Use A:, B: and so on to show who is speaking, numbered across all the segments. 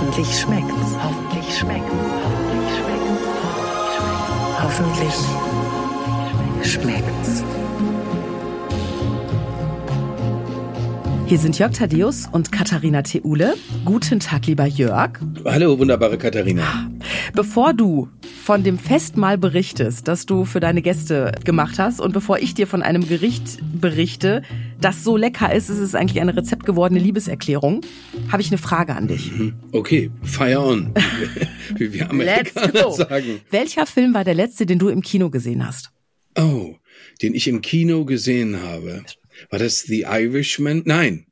A: Hoffentlich schmeckt's. Hoffentlich schmeckt's. Hoffentlich schmeckt's. Hoffentlich schmeckt's.
B: Hier sind Jörg Thaddeus und Katharina Theule. Guten Tag, lieber Jörg.
C: Hallo, wunderbare Katharina.
B: Bevor du von dem Festmahl berichtest, das du für deine Gäste gemacht hast und bevor ich dir von einem Gericht berichte, das so lecker ist, ist es eigentlich eine rezeptgewordene Liebeserklärung, habe ich eine Frage an dich.
C: Mhm. Okay, fire on, wie wir Amerikaner sagen.
B: Welcher Film war der letzte, den du im Kino gesehen hast?
C: Oh, den ich im Kino gesehen habe. War das The Irishman? Nein,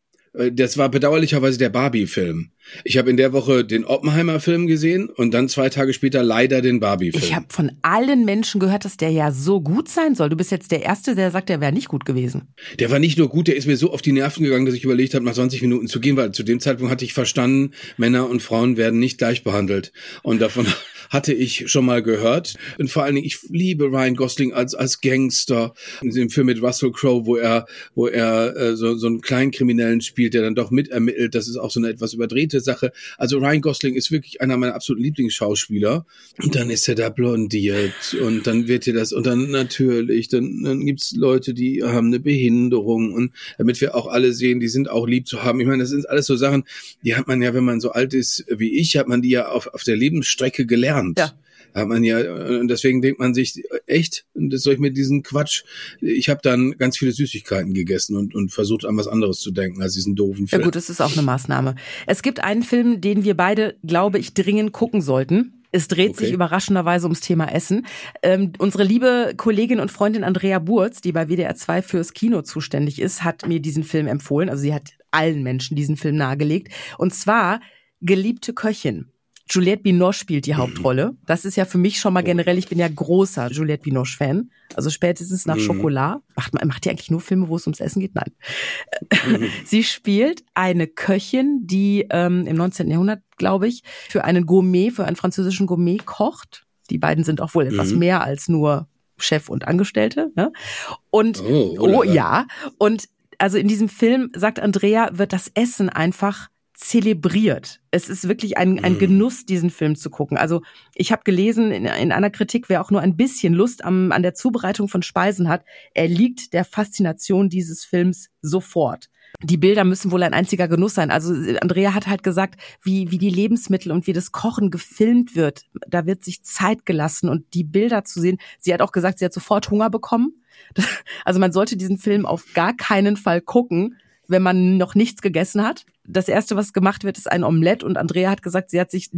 C: das war bedauerlicherweise der Barbie-Film. Ich habe in der Woche den Oppenheimer-Film gesehen und dann zwei Tage später leider den Barbie-Film.
B: Ich habe von allen Menschen gehört, dass der ja so gut sein soll. Du bist jetzt der Erste, der sagt, der wäre nicht gut gewesen.
C: Der war nicht nur gut, der ist mir so auf die Nerven gegangen, dass ich überlegt habe, nach 20 Minuten zu gehen, weil zu dem Zeitpunkt hatte ich verstanden, Männer und Frauen werden nicht gleich behandelt. Und davon hatte ich schon mal gehört. Und vor allen Dingen, ich liebe Ryan Gosling als, als Gangster. In dem Film mit Russell Crowe, wo er, wo er äh, so, so einen kleinen Kriminellen spielt, der dann doch mitermittelt. Das ist auch so eine etwas überdrehte Sache. Also Ryan Gosling ist wirklich einer meiner absoluten Lieblingsschauspieler. Und dann ist er da blondiert und dann wird dir das, und dann natürlich, dann, dann gibt's Leute, die haben eine Behinderung und damit wir auch alle sehen, die sind auch lieb zu haben. Ich meine, das sind alles so Sachen, die hat man ja, wenn man so alt ist wie ich, hat man die ja auf, auf der Lebensstrecke gelernt. Ja hat man ja, und deswegen denkt man sich, echt, das soll ich mit diesem Quatsch, ich habe dann ganz viele Süßigkeiten gegessen und, und versucht an was anderes zu denken als diesen doofen Film.
B: Ja gut, das ist auch eine Maßnahme. Es gibt einen Film, den wir beide, glaube ich, dringend gucken sollten. Es dreht okay. sich überraschenderweise ums Thema Essen. Ähm, unsere liebe Kollegin und Freundin Andrea Burz, die bei WDR 2 fürs Kino zuständig ist, hat mir diesen Film empfohlen. Also sie hat allen Menschen diesen Film nahegelegt. Und zwar Geliebte Köchin. Juliette Binoche spielt die mhm. Hauptrolle. Das ist ja für mich schon mal oh. generell, ich bin ja großer Juliette Binoche-Fan. Also spätestens nach mhm. Schokolade. Macht, macht die eigentlich nur Filme, wo es ums Essen geht? Nein. Mhm. Sie spielt eine Köchin, die ähm, im 19. Jahrhundert, glaube ich, für einen Gourmet, für einen französischen Gourmet kocht. Die beiden sind auch wohl etwas mhm. mehr als nur Chef und Angestellte. Ne? Und oh, oh ja. Und also in diesem Film, sagt Andrea, wird das Essen einfach zelebriert. Es ist wirklich ein, ein mhm. Genuss, diesen Film zu gucken. Also ich habe gelesen in, in einer Kritik, wer auch nur ein bisschen Lust am, an der Zubereitung von Speisen hat, er liegt der Faszination dieses Films sofort. Die Bilder müssen wohl ein einziger Genuss sein. Also Andrea hat halt gesagt, wie, wie die Lebensmittel und wie das Kochen gefilmt wird. Da wird sich Zeit gelassen und die Bilder zu sehen. Sie hat auch gesagt, sie hat sofort Hunger bekommen. Also man sollte diesen Film auf gar keinen Fall gucken, wenn man noch nichts gegessen hat. Das erste, was gemacht wird, ist ein Omelett und Andrea hat gesagt, sie hat sich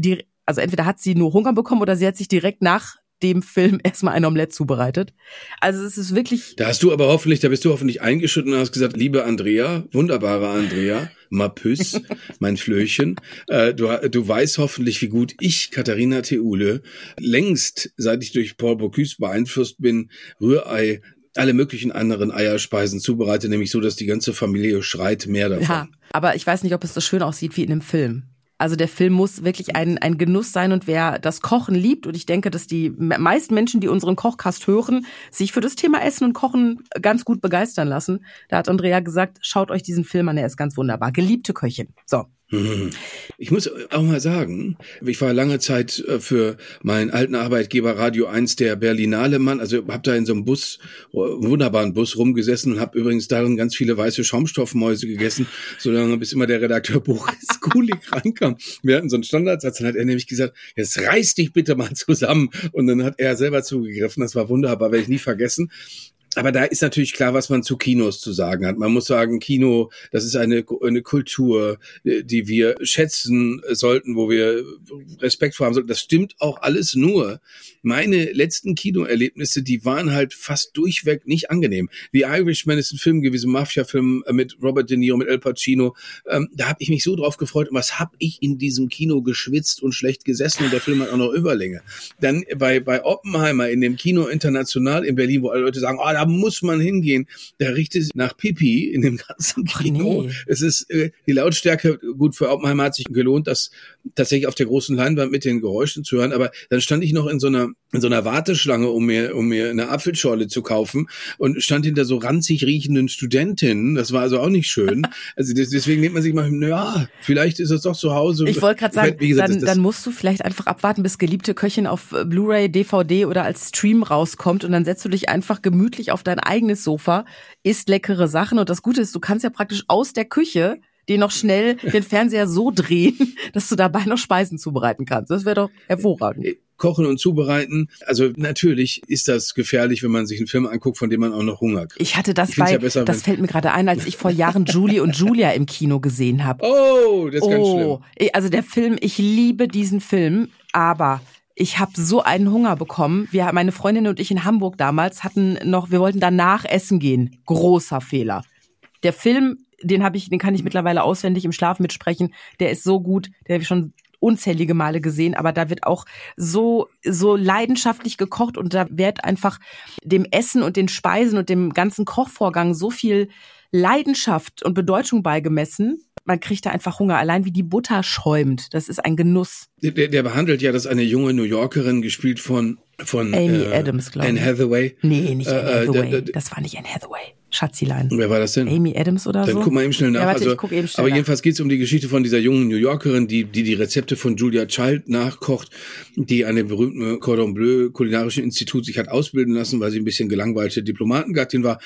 B: also entweder hat sie nur Hunger bekommen oder sie hat sich direkt nach dem Film erstmal ein Omelett zubereitet. Also es ist wirklich.
C: Da hast du aber hoffentlich, da bist du hoffentlich eingeschüttet und hast gesagt, liebe Andrea, wunderbare Andrea, Mapüs, mein Flöchen, äh, du, du weißt hoffentlich, wie gut ich, Katharina Theule, längst, seit ich durch Paul Bocuse beeinflusst bin, Rührei alle möglichen anderen Eierspeisen zubereite, nämlich so, dass die ganze Familie schreit mehr davon. Ja,
B: aber ich weiß nicht, ob es so schön aussieht wie in einem Film. Also der Film muss wirklich ein, ein Genuss sein und wer das Kochen liebt, und ich denke, dass die meisten Menschen, die unseren Kochcast hören, sich für das Thema Essen und Kochen ganz gut begeistern lassen. Da hat Andrea gesagt, schaut euch diesen Film an, er ist ganz wunderbar. Geliebte Köchin. So,
C: ich muss auch mal sagen, ich war lange Zeit äh, für meinen alten Arbeitgeber Radio 1 der Berlinale Mann, also habe da in so einem Bus, wunderbaren Bus rumgesessen und habe übrigens darin ganz viele weiße Schaumstoffmäuse gegessen, solange bis immer der Redakteur Boris Kulik rankam. Wir hatten so einen Standardsatz, dann hat er nämlich gesagt, jetzt reiß dich bitte mal zusammen. Und dann hat er selber zugegriffen, das war wunderbar, werde ich nie vergessen aber da ist natürlich klar, was man zu Kinos zu sagen hat. Man muss sagen, Kino, das ist eine, eine Kultur, die wir schätzen sollten, wo wir Respekt vor haben sollten. Das stimmt auch alles nur. Meine letzten Kinoerlebnisse, die waren halt fast durchweg nicht angenehm. The Irishman ist ein Film gewesen, Mafia-Film mit Robert De Niro, mit El Pacino. Ähm, da habe ich mich so drauf gefreut. Und was habe ich in diesem Kino geschwitzt und schlecht gesessen? Und der Film hat auch noch Überlänge. Dann bei, bei Oppenheimer in dem Kino International in Berlin, wo alle Leute sagen, oh, da muss man hingehen. Da riecht es nach Pipi in dem ganzen Kino.
B: nee.
C: Es ist äh, die Lautstärke, gut, für Oppenheimer hat sich gelohnt, das tatsächlich auf der großen Leinwand mit den Geräuschen zu hören. Aber dann stand ich noch in so einer, in so einer Warteschlange, um mir, um mir eine Apfelschorle zu kaufen und stand hinter so ranzig riechenden Studentinnen. Das war also auch nicht schön. Also des- deswegen nimmt man sich mal, ja, vielleicht ist es doch zu Hause.
B: Ich wollte gerade sagen,
C: gesagt,
B: dann,
C: das- das-
B: dann musst du vielleicht einfach abwarten, bis geliebte Köchin auf Blu-ray, DVD oder als Stream rauskommt und dann setzt du dich einfach gemütlich auf dein eigenes Sofa, isst leckere Sachen und das Gute ist, du kannst ja praktisch aus der Küche dir noch schnell den Fernseher so drehen, dass du dabei noch Speisen zubereiten kannst. Das wäre doch hervorragend.
C: Kochen und Zubereiten. Also natürlich ist das gefährlich, wenn man sich einen Film anguckt, von dem man auch noch Hunger kriegt.
B: Ich hatte das
C: Ich
B: bei,
C: ja besser,
B: das fällt mir gerade ein, als ich vor Jahren Julie und Julia im Kino gesehen habe.
C: Oh, das ist ganz schlimm.
B: also der Film, ich liebe diesen Film, aber ich habe so einen Hunger bekommen. Wir, meine Freundin und ich in Hamburg damals hatten noch, wir wollten danach essen gehen. Großer Fehler. Der Film, den habe ich, den kann ich mittlerweile auswendig im Schlaf mitsprechen. Der ist so gut, den habe ich schon unzählige Male gesehen, aber da wird auch so so leidenschaftlich gekocht und da wird einfach dem Essen und den Speisen und dem ganzen Kochvorgang so viel Leidenschaft und Bedeutung beigemessen. Man kriegt da einfach Hunger, allein wie die Butter schäumt. Das ist ein Genuss.
C: Der, der behandelt ja, dass eine junge New Yorkerin, gespielt von, von
B: Amy
C: äh,
B: Adams, glaube
C: Anne
B: ich.
C: Hathaway.
B: Nee, nicht Anne
C: Äh, äh,
B: Hathaway.
C: da-
B: das war nicht Anne Hathaway. Schatzilein.
C: Wer war das denn?
B: Amy Adams oder
C: Dann
B: so?
C: guck mal eben schnell nach.
B: Ja, warte,
C: also,
B: ich guck eben schnell
C: aber
B: nach.
C: jedenfalls geht es um die Geschichte von dieser jungen New Yorkerin, die, die die Rezepte von Julia Child nachkocht, die an dem berühmten Cordon Bleu kulinarischen Institut sich hat ausbilden lassen, weil sie ein bisschen gelangweilte Diplomatengattin war.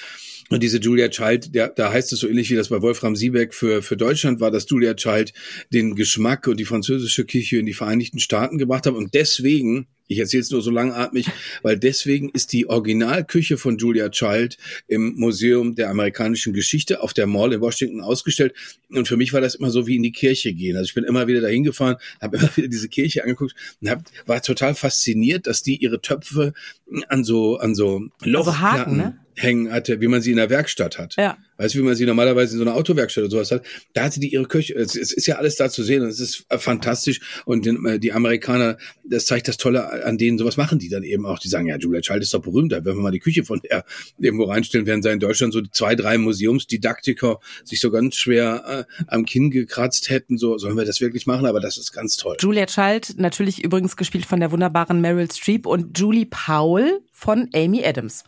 C: Und diese Julia Child, der, da heißt es so ähnlich wie das bei Wolfram Siebeck für, für Deutschland war, dass Julia Child den Geschmack und die französische Küche in die Vereinigten Staaten gebracht hat. Und deswegen, ich erzähle es nur so langatmig, weil deswegen ist die Originalküche von Julia Child im Museum der amerikanischen Geschichte auf der Mall in Washington ausgestellt. Und für mich war das immer so wie in die Kirche gehen. Also ich bin immer wieder dahin gefahren, habe immer wieder diese Kirche angeguckt und hab, war total fasziniert, dass die ihre Töpfe an so an so Lochplatten
B: Haken, ne?
C: Hängen hatte, wie man sie in der Werkstatt hat.
B: Ja.
C: Weißt du, wie man sie normalerweise in so einer Autowerkstatt oder sowas hat? Da hatte die ihre Küche. Es, es ist ja alles da zu sehen und es ist äh, fantastisch. Und den, äh, die Amerikaner, das zeigt das Tolle an denen. Sowas machen die dann eben auch. Die sagen, ja, Julia Child ist doch berühmt. Da werden wir mal die Küche von der irgendwo reinstellen, während da in Deutschland so zwei, drei Museumsdidaktiker sich so ganz schwer äh, am Kinn gekratzt hätten. So, sollen wir das wirklich machen? Aber das ist ganz toll.
B: Julia Child, natürlich übrigens gespielt von der wunderbaren Meryl Streep und Julie Powell von Amy Adams.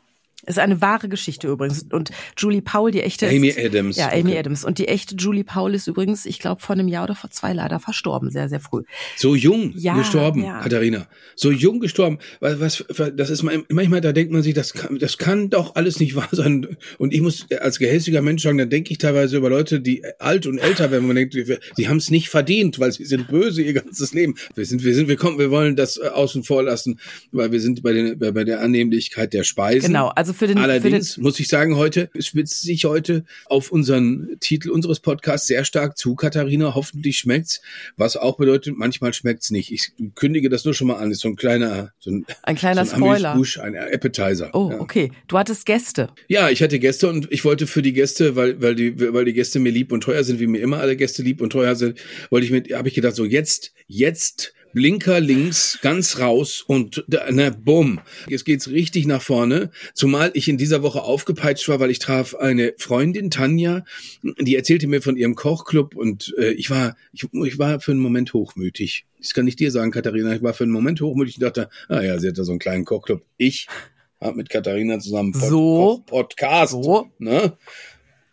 B: Ist eine wahre Geschichte übrigens. Und Julie Powell, die echte.
C: Amy
B: ist,
C: Adams,
B: Ja, Amy
C: okay.
B: Adams. Und die echte Julie Powell ist übrigens, ich glaube, vor einem Jahr oder vor zwei leider verstorben, sehr, sehr früh.
C: So jung
B: Ja,
C: gestorben,
B: ja.
C: Katharina. So jung gestorben. Was, was, das ist man- manchmal, da denkt man sich, das kann, das kann doch alles nicht wahr sein. Und ich muss als gehässiger Mensch sagen, da denke ich teilweise über Leute, die alt und älter werden. Man denkt, sie- haben es nicht verdient, weil sie sind böse ihr ganzes Leben. Wir sind, wir sind, wir kommen, wir wollen das äh, außen vor lassen, weil wir sind bei, den, bei, bei der Annehmlichkeit der Speisen.
B: Genau, also für den, für den
C: Allerdings muss ich sagen, heute spitzt sich heute auf unseren Titel unseres Podcasts sehr stark zu, Katharina. Hoffentlich schmeckt's. Was auch bedeutet, manchmal schmeckt's nicht. Ich kündige das nur schon mal an. Ist so ein kleiner, so ein,
B: ein kleiner
C: so ein
B: Spoiler.
C: Amuse-Bouche, ein Appetizer.
B: Oh,
C: ja.
B: okay. Du hattest Gäste.
C: Ja, ich hatte Gäste und ich wollte für die Gäste, weil, weil die, weil die Gäste mir lieb und teuer sind, wie mir immer alle Gäste lieb und teuer sind, wollte ich mit, habe ich gedacht, so jetzt, jetzt Blinker links, ganz raus und na, bumm. Jetzt geht's richtig nach vorne. Zumal ich in dieser Woche aufgepeitscht war, weil ich traf eine Freundin, Tanja, die erzählte mir von ihrem Kochclub und äh, ich war, ich, ich war für einen Moment hochmütig. Das kann ich dir sagen, Katharina. Ich war für einen Moment hochmütig und dachte, ah ja, sie hat da so einen kleinen Kochclub. Ich habe mit Katharina zusammen Pod
B: So.
C: Podcast.
B: So.
C: Ne?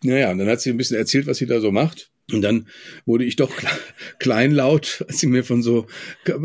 C: Naja, und dann hat sie ein bisschen erzählt, was sie da so macht. Und dann wurde ich doch kle- kleinlaut, als sie mir von so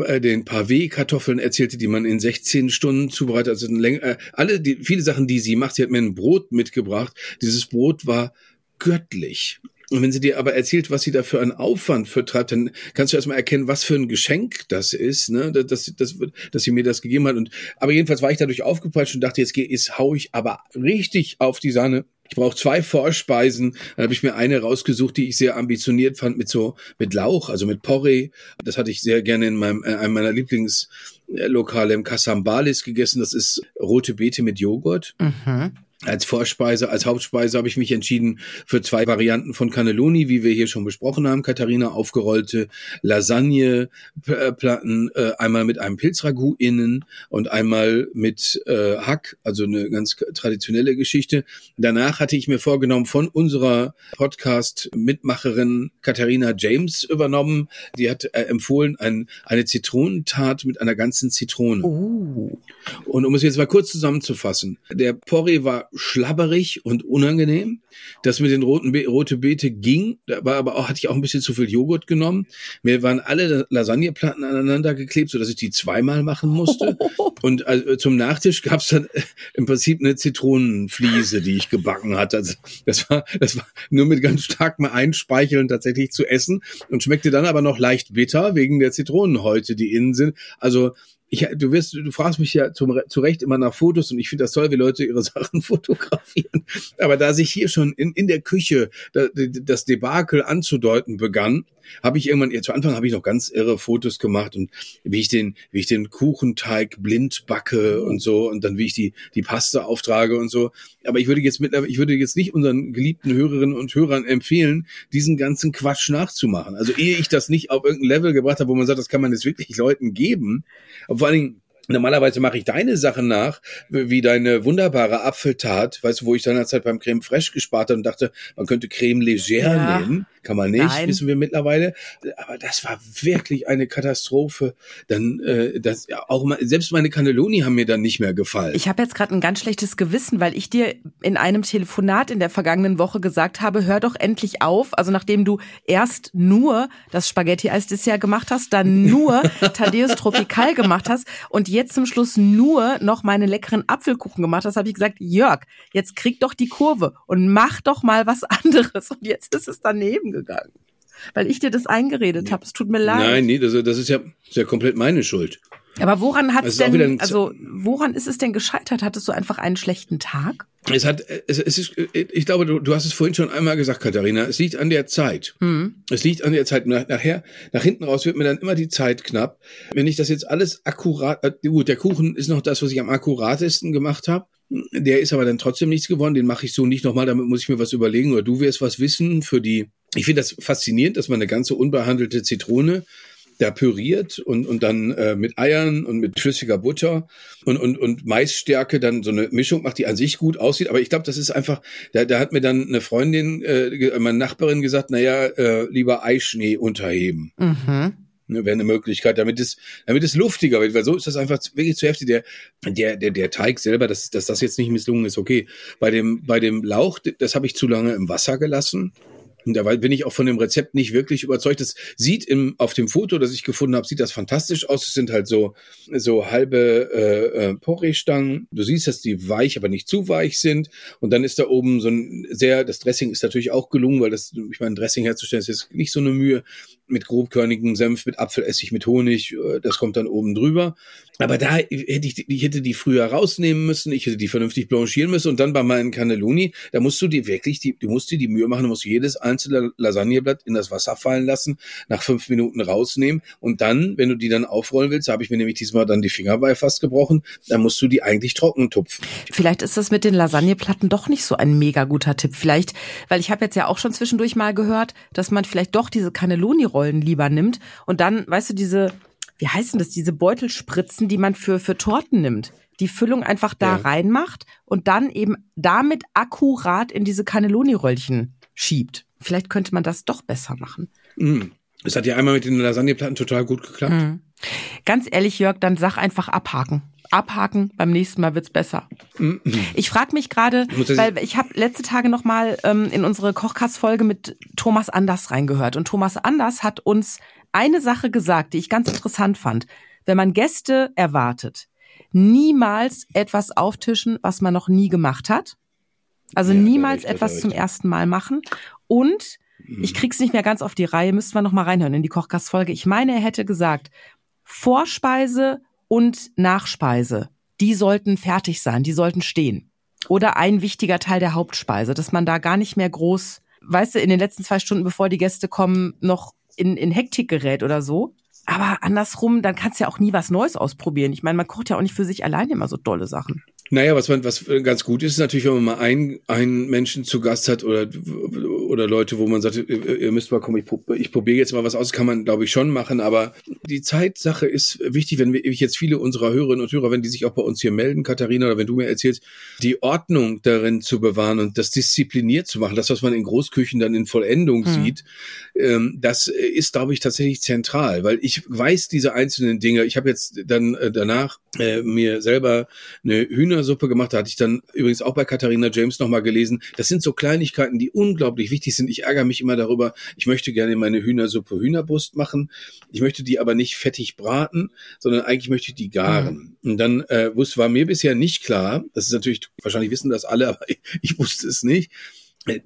C: äh, den Pavé-Kartoffeln erzählte, die man in 16 Stunden zubereitet. Also äh, alle die viele Sachen, die sie macht, sie hat mir ein Brot mitgebracht. Dieses Brot war göttlich. Und wenn sie dir aber erzählt, was sie da für einen Aufwand vertreibt, dann kannst du erstmal erkennen, was für ein Geschenk das ist, ne, dass, dass, dass, dass sie mir das gegeben hat. Und aber jedenfalls war ich dadurch aufgepeitscht und dachte, jetzt, geh- jetzt hau ich aber richtig auf die Sahne. Ich brauche zwei Vorspeisen. Dann habe ich mir eine rausgesucht, die ich sehr ambitioniert fand mit so mit Lauch, also mit Porree. Das hatte ich sehr gerne in meinem äh, einem meiner Lieblingslokale im Kasambalis gegessen. Das ist rote Beete mit Joghurt.
B: Mhm.
C: Als Vorspeise, als Hauptspeise habe ich mich entschieden für zwei Varianten von Cannelloni, wie wir hier schon besprochen haben. Katharina aufgerollte Lasagne-Platten, äh, einmal mit einem Pilzragout innen und einmal mit äh, Hack, also eine ganz traditionelle Geschichte. Danach hatte ich mir vorgenommen, von unserer Podcast-Mitmacherin Katharina James übernommen. Die hat äh, empfohlen, ein, eine Zitronentat mit einer ganzen Zitrone.
B: Oh.
C: Und um es jetzt mal kurz zusammenzufassen, der Porree war schlabberig und unangenehm. Das mit den roten Be rote Beete ging, da war aber auch, hatte ich auch ein bisschen zu viel Joghurt genommen. Mir waren alle Lasagneplatten aneinander geklebt, so dass ich die zweimal machen musste. Und also, zum Nachtisch gab es dann äh, im Prinzip eine Zitronenfliese, die ich gebacken hatte. Also, das war, das war nur mit ganz starkem Einspeicheln tatsächlich zu essen und schmeckte dann aber noch leicht bitter wegen der Zitronenhäute, die innen sind. Also ich, du wirst, du fragst mich ja zum, zu Recht immer nach Fotos und ich finde das toll, wie Leute ihre Sachen fotografieren. Aber da sich hier schon in, in der Küche das Debakel anzudeuten begann, habe ich irgendwann, zu Anfang habe ich noch ganz irre Fotos gemacht und wie ich den, wie ich den Kuchenteig blind backe und so und dann wie ich die, die Paste auftrage und so. Aber ich würde jetzt mit, ich würde jetzt nicht unseren geliebten Hörerinnen und Hörern empfehlen, diesen ganzen Quatsch nachzumachen. Also ehe ich das nicht auf irgendein Level gebracht habe, wo man sagt, das kann man jetzt wirklich Leuten geben. Aber vor allen Dingen, Normalerweise mache ich deine Sachen nach, wie deine wunderbare Apfeltat, weißt du, wo ich seinerzeit beim Creme Fraiche gespart habe und dachte, man könnte Creme Légère ja. nehmen. Kann man nicht, Nein. wissen wir mittlerweile. Aber das war wirklich eine Katastrophe. Dann, äh, das, ja, auch mal, selbst meine Cannelloni haben mir dann nicht mehr gefallen.
B: Ich habe jetzt gerade ein ganz schlechtes Gewissen, weil ich dir in einem Telefonat in der vergangenen Woche gesagt habe, hör doch endlich auf. Also nachdem du erst nur das Spaghetti-Eis-Dessert gemacht hast, dann nur Thaddeus Tropical gemacht hast und jetzt zum Schluss nur noch meine leckeren Apfelkuchen gemacht hast, habe ich gesagt, Jörg, jetzt krieg doch die Kurve und mach doch mal was anderes. Und jetzt ist es daneben gegangen. Weil ich dir das eingeredet nee. habe. Es tut mir leid.
C: Nein, nee, das, das ist ja, ist ja komplett meine Schuld.
B: Aber woran hat es denn, also woran ist es denn gescheitert? Hattest du einfach einen schlechten Tag?
C: Es hat, es, es ist, ich glaube, du, du hast es vorhin schon einmal gesagt, Katharina. Es liegt an der Zeit. Mhm. Es liegt an der Zeit. Nachher, nach hinten raus wird mir dann immer die Zeit knapp. Wenn ich das jetzt alles akkurat, äh, gut, der Kuchen ist noch das, was ich am akkuratesten gemacht habe. Der ist aber dann trotzdem nichts geworden. Den mache ich so nicht nochmal. Damit muss ich mir was überlegen. Oder du wirst was wissen für die. Ich finde das faszinierend, dass man eine ganze unbehandelte Zitrone da püriert und, und dann äh, mit Eiern und mit flüssiger Butter und, und, und Maisstärke dann so eine Mischung macht, die an sich gut aussieht. Aber ich glaube, das ist einfach, da, da hat mir dann eine Freundin, äh, meine Nachbarin gesagt, naja, äh, lieber Eischnee unterheben. Mhm. Ne, wäre eine Möglichkeit, damit es, damit es luftiger wird, weil so ist das einfach wirklich zu heftig. Der, der, der, der Teig selber, dass, dass das jetzt nicht misslungen ist, okay. Bei dem, bei dem Lauch, das habe ich zu lange im Wasser gelassen. Und dabei bin ich auch von dem Rezept nicht wirklich überzeugt. Das sieht im, auf dem Foto, das ich gefunden habe, sieht das fantastisch aus. Es sind halt so, so halbe äh, äh, Porree-Stangen. Du siehst, dass die weich, aber nicht zu weich sind. Und dann ist da oben so ein sehr, das Dressing ist natürlich auch gelungen, weil das, ich meine, Dressing herzustellen ist jetzt nicht so eine Mühe. Mit grobkörnigem Senf, mit Apfelessig, mit Honig, äh, das kommt dann oben drüber. Aber da hätte ich, ich hätte die früher rausnehmen müssen, ich hätte die vernünftig blanchieren müssen und dann bei meinen Cannelloni, da musst du dir wirklich, die, du musst dir die Mühe machen, du musst jedes einzelne Lasagneblatt in das Wasser fallen lassen, nach fünf Minuten rausnehmen und dann, wenn du die dann aufrollen willst, habe ich mir nämlich diesmal dann die Finger bei fast gebrochen, dann musst du die eigentlich trocken tupfen.
B: Vielleicht ist das mit den Lasagneplatten doch nicht so ein mega guter Tipp. Vielleicht, weil ich habe jetzt ja auch schon zwischendurch mal gehört, dass man vielleicht doch diese Cannelloni-Rollen lieber nimmt und dann, weißt du, diese wie heißen das, diese Beutelspritzen, die man für, für Torten nimmt. Die Füllung einfach da ja. reinmacht und dann eben damit akkurat in diese Cannelloni-Röllchen schiebt. Vielleicht könnte man das doch besser machen.
C: Mm. Das hat ja einmal mit den Lasagneplatten total gut geklappt. Mm.
B: Ganz ehrlich, Jörg, dann sag einfach abhaken. Abhaken, beim nächsten Mal wird's besser. Mm. Ich frage mich gerade, weil ich habe letzte Tage noch mal ähm, in unsere Kochkast-Folge mit Thomas Anders reingehört und Thomas Anders hat uns eine Sache gesagt, die ich ganz interessant fand. Wenn man Gäste erwartet, niemals etwas auftischen, was man noch nie gemacht hat. Also ja, niemals etwas zum ersten Mal machen. Und mhm. ich krieg's nicht mehr ganz auf die Reihe, müssten wir noch mal reinhören in die Kochgastfolge. Ich meine, er hätte gesagt, Vorspeise und Nachspeise, die sollten fertig sein, die sollten stehen. Oder ein wichtiger Teil der Hauptspeise, dass man da gar nicht mehr groß, weißt du, in den letzten zwei Stunden, bevor die Gäste kommen, noch in, in Hektik gerät oder so. Aber andersrum, dann kannst du ja auch nie was Neues ausprobieren. Ich meine, man kocht ja auch nicht für sich alleine immer so dolle Sachen.
C: Naja, was man, was ganz gut ist, ist natürlich, wenn man mal einen, einen Menschen zu Gast hat oder, oder Leute, wo man sagt, ihr müsst mal kommen, ich, ich probiere jetzt mal was aus, kann man, glaube ich, schon machen. Aber die Zeitsache ist wichtig, wenn wir jetzt viele unserer Hörerinnen und Hörer, wenn die sich auch bei uns hier melden, Katharina, oder wenn du mir erzählst, die Ordnung darin zu bewahren und das diszipliniert zu machen, das, was man in Großküchen dann in Vollendung hm. sieht, ähm, das ist, glaube ich, tatsächlich zentral, weil ich weiß diese einzelnen Dinge. Ich habe jetzt dann äh, danach äh, mir selber eine Hühnersuppe gemacht. Da hatte ich dann übrigens auch bei Katharina James nochmal gelesen. Das sind so Kleinigkeiten, die unglaublich wichtig sind. Ich ärgere mich immer darüber. Ich möchte gerne meine Hühnersuppe Hühnerbrust machen. Ich möchte die aber nicht fettig braten, sondern eigentlich möchte ich die garen. Mhm. Und dann äh, war mir bisher nicht klar, das ist natürlich, wahrscheinlich wissen das alle, aber ich, ich wusste es nicht,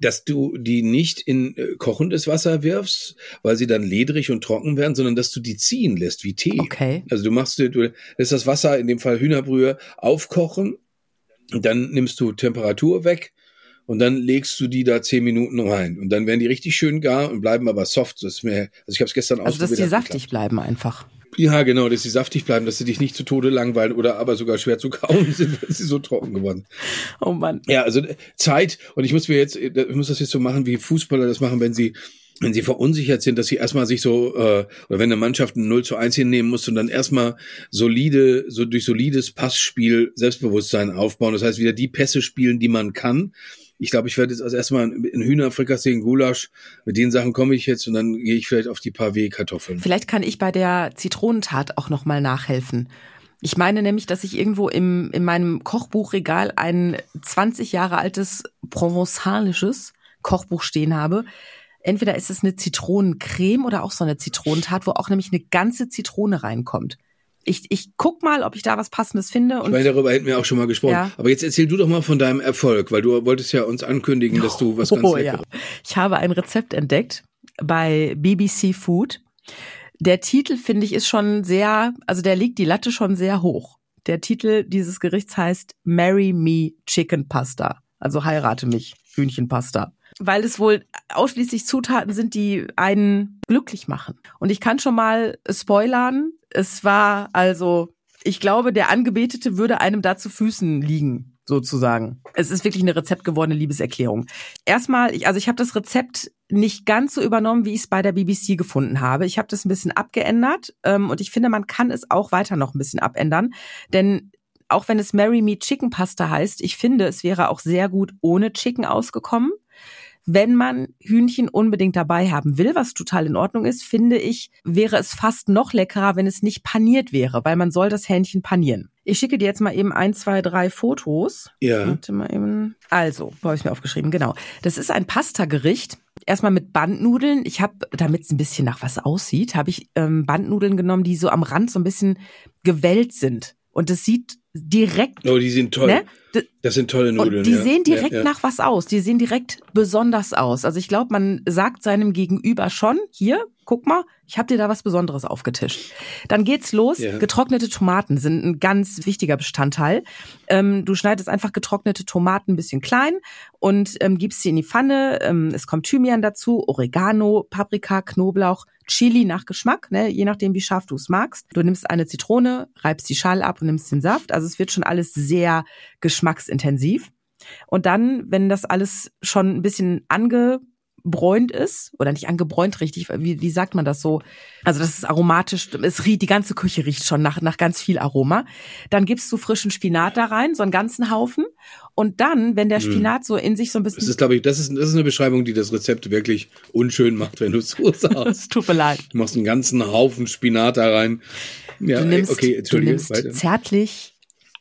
C: dass du die nicht in äh, kochendes Wasser wirfst, weil sie dann ledrig und trocken werden, sondern dass du die ziehen lässt wie Tee.
B: Okay.
C: Also du machst du lässt das Wasser in dem Fall Hühnerbrühe aufkochen, dann nimmst du Temperatur weg und dann legst du die da zehn Minuten rein und dann werden die richtig schön gar und bleiben aber soft. Das ist mir, also ich habe es gestern
B: also dass die saftig bleiben einfach.
C: Ja, genau, dass sie saftig bleiben, dass sie dich nicht zu Tode langweilen oder aber sogar schwer zu kauen sind, weil sie so trocken geworden.
B: Oh Mann.
C: Ja, also äh, Zeit und ich muss mir jetzt, äh, ich muss das jetzt so machen, wie Fußballer das machen, wenn sie wenn sie verunsichert sind, dass sie erstmal sich so, äh, oder wenn eine Mannschaft ein 0 zu 1 hinnehmen muss und dann erstmal solide, so durch solides Passspiel Selbstbewusstsein aufbauen. Das heißt, wieder die Pässe spielen, die man kann ich glaube, ich werde jetzt als erstmal in Hühnerfrikassee, in Gulasch, mit den Sachen komme ich jetzt und dann gehe ich vielleicht auf die Pavé-Kartoffeln.
B: Vielleicht kann ich bei der Zitronentat auch nochmal nachhelfen. Ich meine nämlich, dass ich irgendwo im, in meinem Kochbuchregal ein 20 Jahre altes provenzalisches Kochbuch stehen habe. Entweder ist es eine Zitronencreme oder auch so eine Zitronentat, wo auch nämlich eine ganze Zitrone reinkommt ich, ich guck mal, ob ich da was Passendes finde.
C: Und ich meine, darüber hätten wir auch schon mal gesprochen. Ja. Aber jetzt erzähl du doch mal von deinem Erfolg, weil du wolltest ja uns ankündigen, dass du was ganz oh, Leckeres. Ja.
B: Ich habe ein Rezept entdeckt bei BBC Food. Der Titel, finde ich, ist schon sehr, also der liegt die Latte schon sehr hoch. Der Titel dieses Gerichts heißt Marry Me Chicken Pasta. Also heirate mich, Hühnchenpasta weil es wohl ausschließlich Zutaten sind, die einen glücklich machen. Und ich kann schon mal spoilern, es war also, ich glaube, der Angebetete würde einem da zu Füßen liegen sozusagen. Es ist wirklich eine rezeptgewordene Liebeserklärung. Erstmal, ich, also ich habe das Rezept nicht ganz so übernommen, wie ich es bei der BBC gefunden habe. Ich habe das ein bisschen abgeändert ähm, und ich finde, man kann es auch weiter noch ein bisschen abändern, denn auch wenn es Marry Me Chicken Pasta heißt, ich finde, es wäre auch sehr gut ohne Chicken ausgekommen. Wenn man Hühnchen unbedingt dabei haben will, was total in Ordnung ist, finde ich, wäre es fast noch leckerer, wenn es nicht paniert wäre, weil man soll das Hähnchen panieren. Ich schicke dir jetzt mal eben ein, zwei, drei Fotos.
C: Ja.
B: Warte mal eben. Also, wo habe ich mir aufgeschrieben? Genau. Das ist ein Pasta-Gericht. Erstmal mit Bandnudeln. Ich habe, damit es ein bisschen nach was aussieht, habe ich ähm, Bandnudeln genommen, die so am Rand so ein bisschen gewellt sind. Und es sieht direkt.
C: Oh, die sind toll. Ne? Das sind tolle Nudeln.
B: Und die ja. sehen direkt ja, ja. nach was aus. Die sehen direkt besonders aus. Also ich glaube, man sagt seinem Gegenüber schon, hier, guck mal, ich habe dir da was Besonderes aufgetischt. Dann geht's los. Getrocknete Tomaten sind ein ganz wichtiger Bestandteil. Ähm, du schneidest einfach getrocknete Tomaten ein bisschen klein und ähm, gibst sie in die Pfanne. Ähm, es kommt Thymian dazu, Oregano, Paprika, Knoblauch, Chili nach Geschmack, ne, je nachdem, wie scharf du es magst. Du nimmst eine Zitrone, reibst die Schale ab und nimmst den Saft. Also es wird schon alles sehr geschmacksintensiv. Und dann, wenn das alles schon ein bisschen ange angebräunt ist oder nicht angebräunt richtig, wie, wie sagt man das so? Also das ist aromatisch, es riecht, die ganze Küche riecht schon nach, nach ganz viel Aroma. Dann gibst du frischen Spinat da rein, so einen ganzen Haufen. Und dann, wenn der hm. Spinat so in sich so ein bisschen.
C: Das ist, glaube ich, das ist, das ist eine Beschreibung, die das Rezept wirklich unschön macht, wenn du es so sagst.
B: Tut mir leid.
C: Du machst einen ganzen Haufen Spinat da rein.
B: Ja, du nimmst, okay, du nimmst zärtlich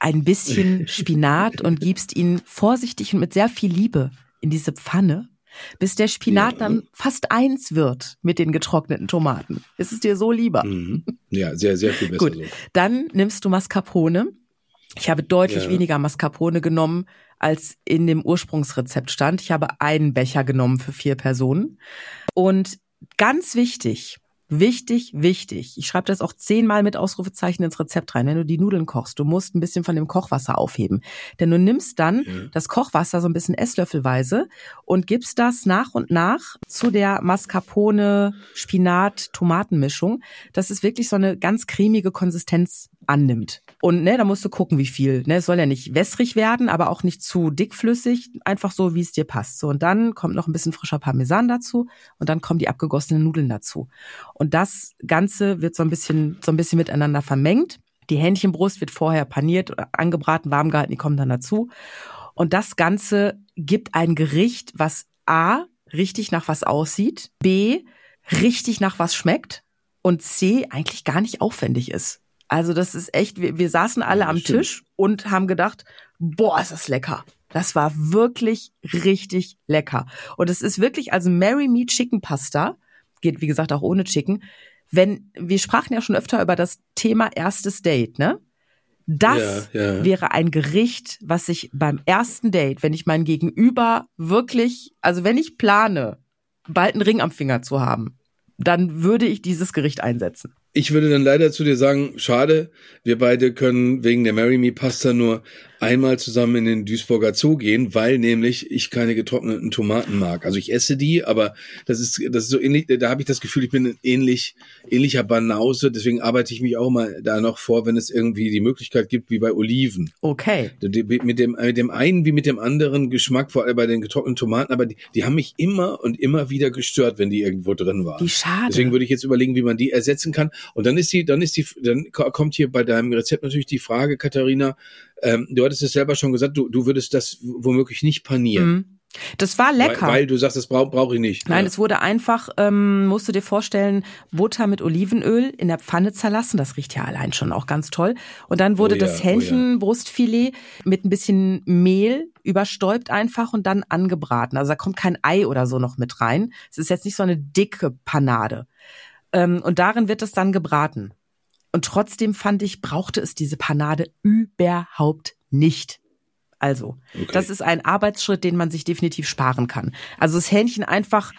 B: ein bisschen Spinat und gibst ihn vorsichtig und mit sehr viel Liebe in diese Pfanne bis der Spinat ja. dann fast eins wird mit den getrockneten Tomaten. Ist es dir so lieber? Mhm.
C: Ja, sehr, sehr viel besser.
B: Gut, so. dann nimmst du Mascarpone. Ich habe deutlich ja. weniger Mascarpone genommen, als in dem Ursprungsrezept stand. Ich habe einen Becher genommen für vier Personen. Und ganz wichtig, Wichtig, wichtig. Ich schreibe das auch zehnmal mit Ausrufezeichen ins Rezept rein. Wenn du die Nudeln kochst, du musst ein bisschen von dem Kochwasser aufheben. Denn du nimmst dann ja. das Kochwasser so ein bisschen esslöffelweise und gibst das nach und nach zu der Mascarpone Spinat Tomatenmischung, dass es wirklich so eine ganz cremige Konsistenz annimmt. Und ne, da musst du gucken, wie viel. Ne, es soll ja nicht wässrig werden, aber auch nicht zu dickflüssig, einfach so, wie es dir passt. So und dann kommt noch ein bisschen frischer Parmesan dazu und dann kommen die abgegossenen Nudeln dazu. Und das Ganze wird so ein bisschen so ein bisschen miteinander vermengt. Die Hähnchenbrust wird vorher paniert, angebraten, warm gehalten, die kommen dann dazu. Und das Ganze gibt ein Gericht, was A richtig nach was aussieht, B richtig nach was schmeckt und C eigentlich gar nicht aufwendig ist. Also das ist echt, wir, wir saßen alle ja, am stimmt. Tisch und haben gedacht, boah, ist das lecker. Das war wirklich richtig lecker. Und es ist wirklich, also Marry Me Chicken Pasta, geht wie gesagt auch ohne Chicken. Wenn, wir sprachen ja schon öfter über das Thema erstes Date, ne? Das ja, ja. wäre ein Gericht, was ich beim ersten Date, wenn ich mein Gegenüber wirklich, also wenn ich plane, bald einen Ring am Finger zu haben, dann würde ich dieses Gericht einsetzen.
C: Ich würde dann leider zu dir sagen, schade, wir beide können wegen der Marry Me Pasta nur einmal zusammen in den Duisburger Zoo gehen, weil nämlich ich keine getrockneten Tomaten mag. Also ich esse die, aber das ist das ist so ähnlich, da habe ich das Gefühl, ich bin ähnlich ähnlicher Banause, deswegen arbeite ich mich auch mal da noch vor, wenn es irgendwie die Möglichkeit gibt wie bei Oliven.
B: Okay.
C: Mit dem mit dem einen wie mit dem anderen Geschmack, vor allem bei den getrockneten Tomaten, aber die, die haben mich immer und immer wieder gestört, wenn die irgendwo drin waren.
B: Wie schade.
C: Deswegen würde ich jetzt überlegen, wie man die ersetzen kann und dann ist die dann ist die dann kommt hier bei deinem Rezept natürlich die Frage, Katharina, ähm, du hattest es selber schon gesagt, du, du würdest das womöglich nicht panieren. Mhm.
B: Das war lecker.
C: Weil, weil du sagst, das brauche brauch ich nicht.
B: Nein, ja. es wurde einfach, ähm, musst du dir vorstellen, Butter mit Olivenöl in der Pfanne zerlassen. Das riecht ja allein schon auch ganz toll. Und dann wurde oh ja, das Hähnchenbrustfilet oh ja. mit ein bisschen Mehl überstäubt einfach und dann angebraten. Also da kommt kein Ei oder so noch mit rein. Es ist jetzt nicht so eine dicke Panade. Ähm, und darin wird es dann gebraten. Und trotzdem fand ich, brauchte es diese Panade überhaupt nicht. Also, okay. das ist ein Arbeitsschritt, den man sich definitiv sparen kann. Also das Hähnchen einfach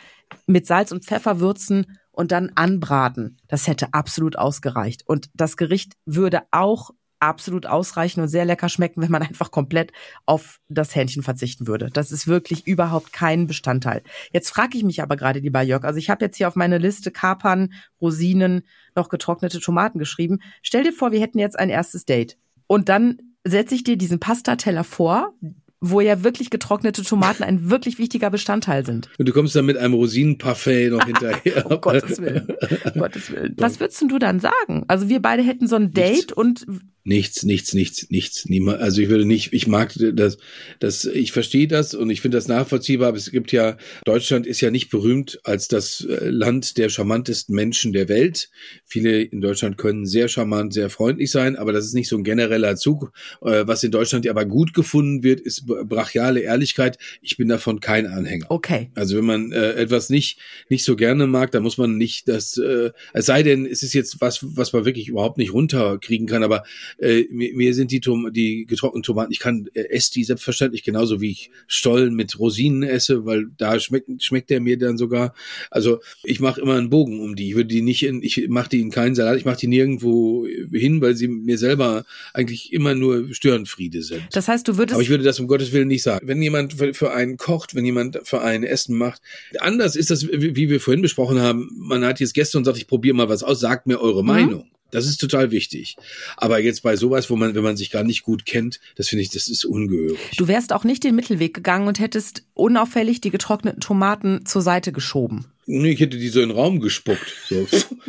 B: mit Salz und Pfeffer würzen und dann anbraten. Das hätte absolut ausgereicht. Und das Gericht würde auch absolut ausreichen und sehr lecker schmecken, wenn man einfach komplett auf das Hähnchen verzichten würde. Das ist wirklich überhaupt kein Bestandteil. Jetzt frage ich mich aber gerade, lieber Jörg, also ich habe jetzt hier auf meine Liste Kapern, Rosinen, noch getrocknete Tomaten geschrieben. Stell dir vor, wir hätten jetzt ein erstes Date. Und dann setze ich dir diesen Pastateller vor, wo ja wirklich getrocknete Tomaten ein wirklich wichtiger Bestandteil sind.
C: Und du kommst dann mit einem Rosinenparfait noch hinterher.
B: um Gottes Willen. Um Gottes Willen. Was würdest du dann sagen? Also wir beide hätten so ein Date Nichts. und
C: Nichts, nichts, nichts, nichts. Niemand, also ich würde nicht, ich mag das, das, ich verstehe das und ich finde das nachvollziehbar, aber es gibt ja, Deutschland ist ja nicht berühmt als das äh, Land der charmantesten Menschen der Welt. Viele in Deutschland können sehr charmant, sehr freundlich sein, aber das ist nicht so ein genereller Zug. Äh, was in Deutschland ja aber gut gefunden wird, ist brachiale Ehrlichkeit. Ich bin davon kein Anhänger.
B: Okay.
C: Also wenn man äh, etwas nicht, nicht so gerne mag, dann muss man nicht das, äh, es sei denn, es ist jetzt was, was man wirklich überhaupt nicht runterkriegen kann, aber äh, mir, mir sind die, Tom die getrockneten Tomaten, ich kann äh, esse die selbstverständlich genauso wie ich Stollen mit Rosinen esse, weil da schmeckt schmeckt der mir dann sogar. Also ich mache immer einen Bogen um die. Ich würde die nicht in, ich mache die in keinen Salat, ich mache die nirgendwo hin, weil sie mir selber eigentlich immer nur Störenfriede sind.
B: Das heißt, du würdest.
C: Aber ich würde das um Gottes Willen nicht sagen. Wenn jemand für einen kocht, wenn jemand für einen Essen macht, anders ist das, wie wir vorhin besprochen haben. Man hat jetzt Gäste und sagt, ich probiere mal was aus, sagt mir eure mhm. Meinung. Das ist total wichtig. Aber jetzt bei sowas, wo man, wenn man sich gar nicht gut kennt, das finde ich, das ist ungehörig.
B: Du wärst auch nicht den Mittelweg gegangen und hättest unauffällig die getrockneten Tomaten zur Seite geschoben.
C: Nee, ich hätte die so in den Raum gespuckt. So.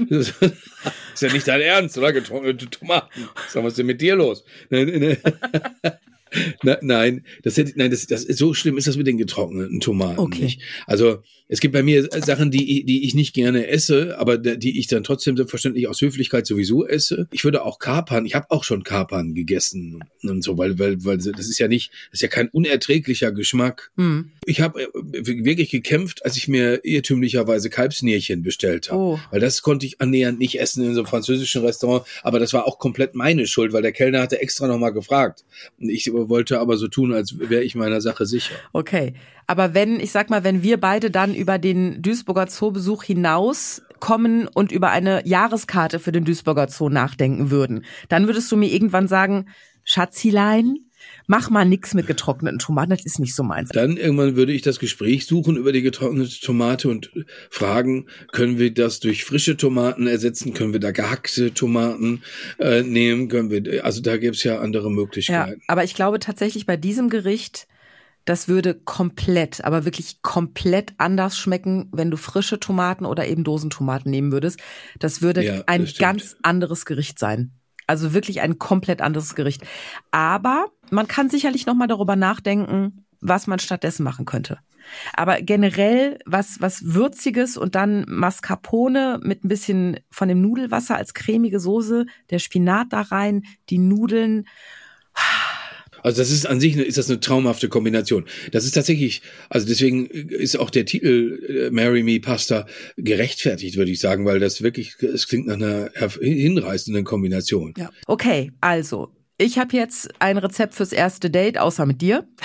C: das ist ja nicht dein Ernst, oder? Getrocknete Tomaten. Was ist denn mit dir los? Na, nein, das hätte, nein, das, das ist so schlimm ist das mit den getrockneten Tomaten okay. nicht. Also es gibt bei mir Sachen, die, die ich nicht gerne esse, aber die ich dann trotzdem selbstverständlich aus Höflichkeit sowieso esse. Ich würde auch Kapern, ich habe auch schon Kapern gegessen und so, weil, weil, weil das ist ja nicht, das ist ja kein unerträglicher Geschmack. Mhm. Ich habe äh, wirklich gekämpft, als ich mir irrtümlicherweise Kalbsnierchen bestellt habe. Oh. Weil das konnte ich annähernd nicht essen in so einem französischen Restaurant, aber das war auch komplett meine Schuld, weil der Kellner hatte extra nochmal gefragt. Und ich wollte aber so tun, als wäre ich meiner Sache sicher.
B: Okay. Aber wenn, ich sag mal, wenn wir beide dann über den Duisburger Zoobesuch hinaus kommen und über eine Jahreskarte für den Duisburger Zoo nachdenken würden, dann würdest du mir irgendwann sagen, Schatzilein, mach mal nix mit getrockneten Tomaten, das ist nicht so meins.
C: Dann irgendwann würde ich das Gespräch suchen über die getrocknete Tomate und fragen, können wir das durch frische Tomaten ersetzen? Können wir da gehackte Tomaten äh, nehmen? Können wir, also da gibt's ja andere Möglichkeiten.
B: Ja, aber ich glaube tatsächlich bei diesem Gericht, das würde komplett, aber wirklich komplett anders schmecken, wenn du frische Tomaten oder eben Dosentomaten nehmen würdest. Das würde
C: Ja,
B: ein
C: das stimmt.
B: ganz anderes Gericht sein. Also wirklich ein komplett anderes Gericht. Aber man kann sicherlich noch mal darüber nachdenken, was man stattdessen machen könnte. Aber generell was was würziges und dann Mascarpone mit ein bisschen von dem Nudelwasser als cremige Soße, der Spinat da rein, die Nudeln.
C: Also das ist an sich ist das eine traumhafte Kombination. Das ist tatsächlich, also deswegen ist auch der Titel äh, Marry Me Pasta gerechtfertigt, würde ich sagen, weil das wirklich, es klingt nach einer hinreißenden Kombination.
B: Ja. Okay, also ich habe jetzt ein Rezept fürs erste Date, außer mit dir.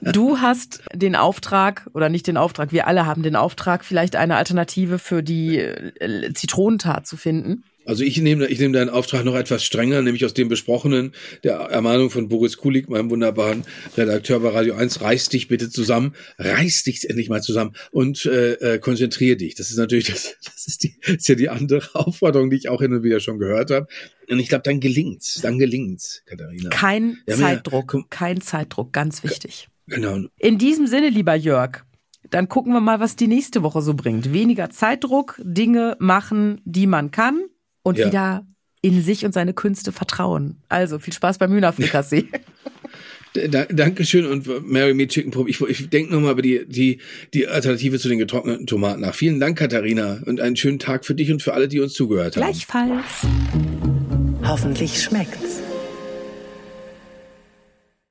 B: Du hast den Auftrag, oder nicht den Auftrag, wir alle haben den Auftrag, vielleicht eine Alternative für die äh, Zitronentat zu finden.
C: Also ich nehme, ich nehme deinen Auftrag noch etwas strenger, nämlich aus dem besprochenen, der Ermahnung von Boris Kulik, meinem wunderbaren Redakteur bei Radio 1, reiß dich bitte zusammen, reiß dich endlich mal zusammen und äh, äh, konzentriere dich. Das ist natürlich, das, das ist, die, ist ja die andere Aufforderung, die ich auch hin und wieder schon gehört habe. Und ich glaube, dann gelingt's, dann gelingt's, Katharina.
B: Kein
C: Ja, ja,
B: Zeitdruck,
C: komm.
B: kein Zeitdruck, ganz wichtig.
C: Genau.
B: In diesem Sinne, lieber Jörg, dann gucken wir mal, was die nächste Woche so bringt. Weniger Zeitdruck, Dinge machen, die man kann und
C: Ja.
B: wieder in sich und seine Künste vertrauen. Also viel Spaß beim Hühnerfrikassee.
C: Da, Dankeschön und Mary Me Chicken Probe. Ich, ich denke nochmal über die, die, die Alternative zu den getrockneten Tomaten nach. Vielen Dank, Katharina, und einen schönen Tag für dich und für alle, die uns zugehört haben.
B: Gleichfalls.
A: Hoffentlich schmeckt's.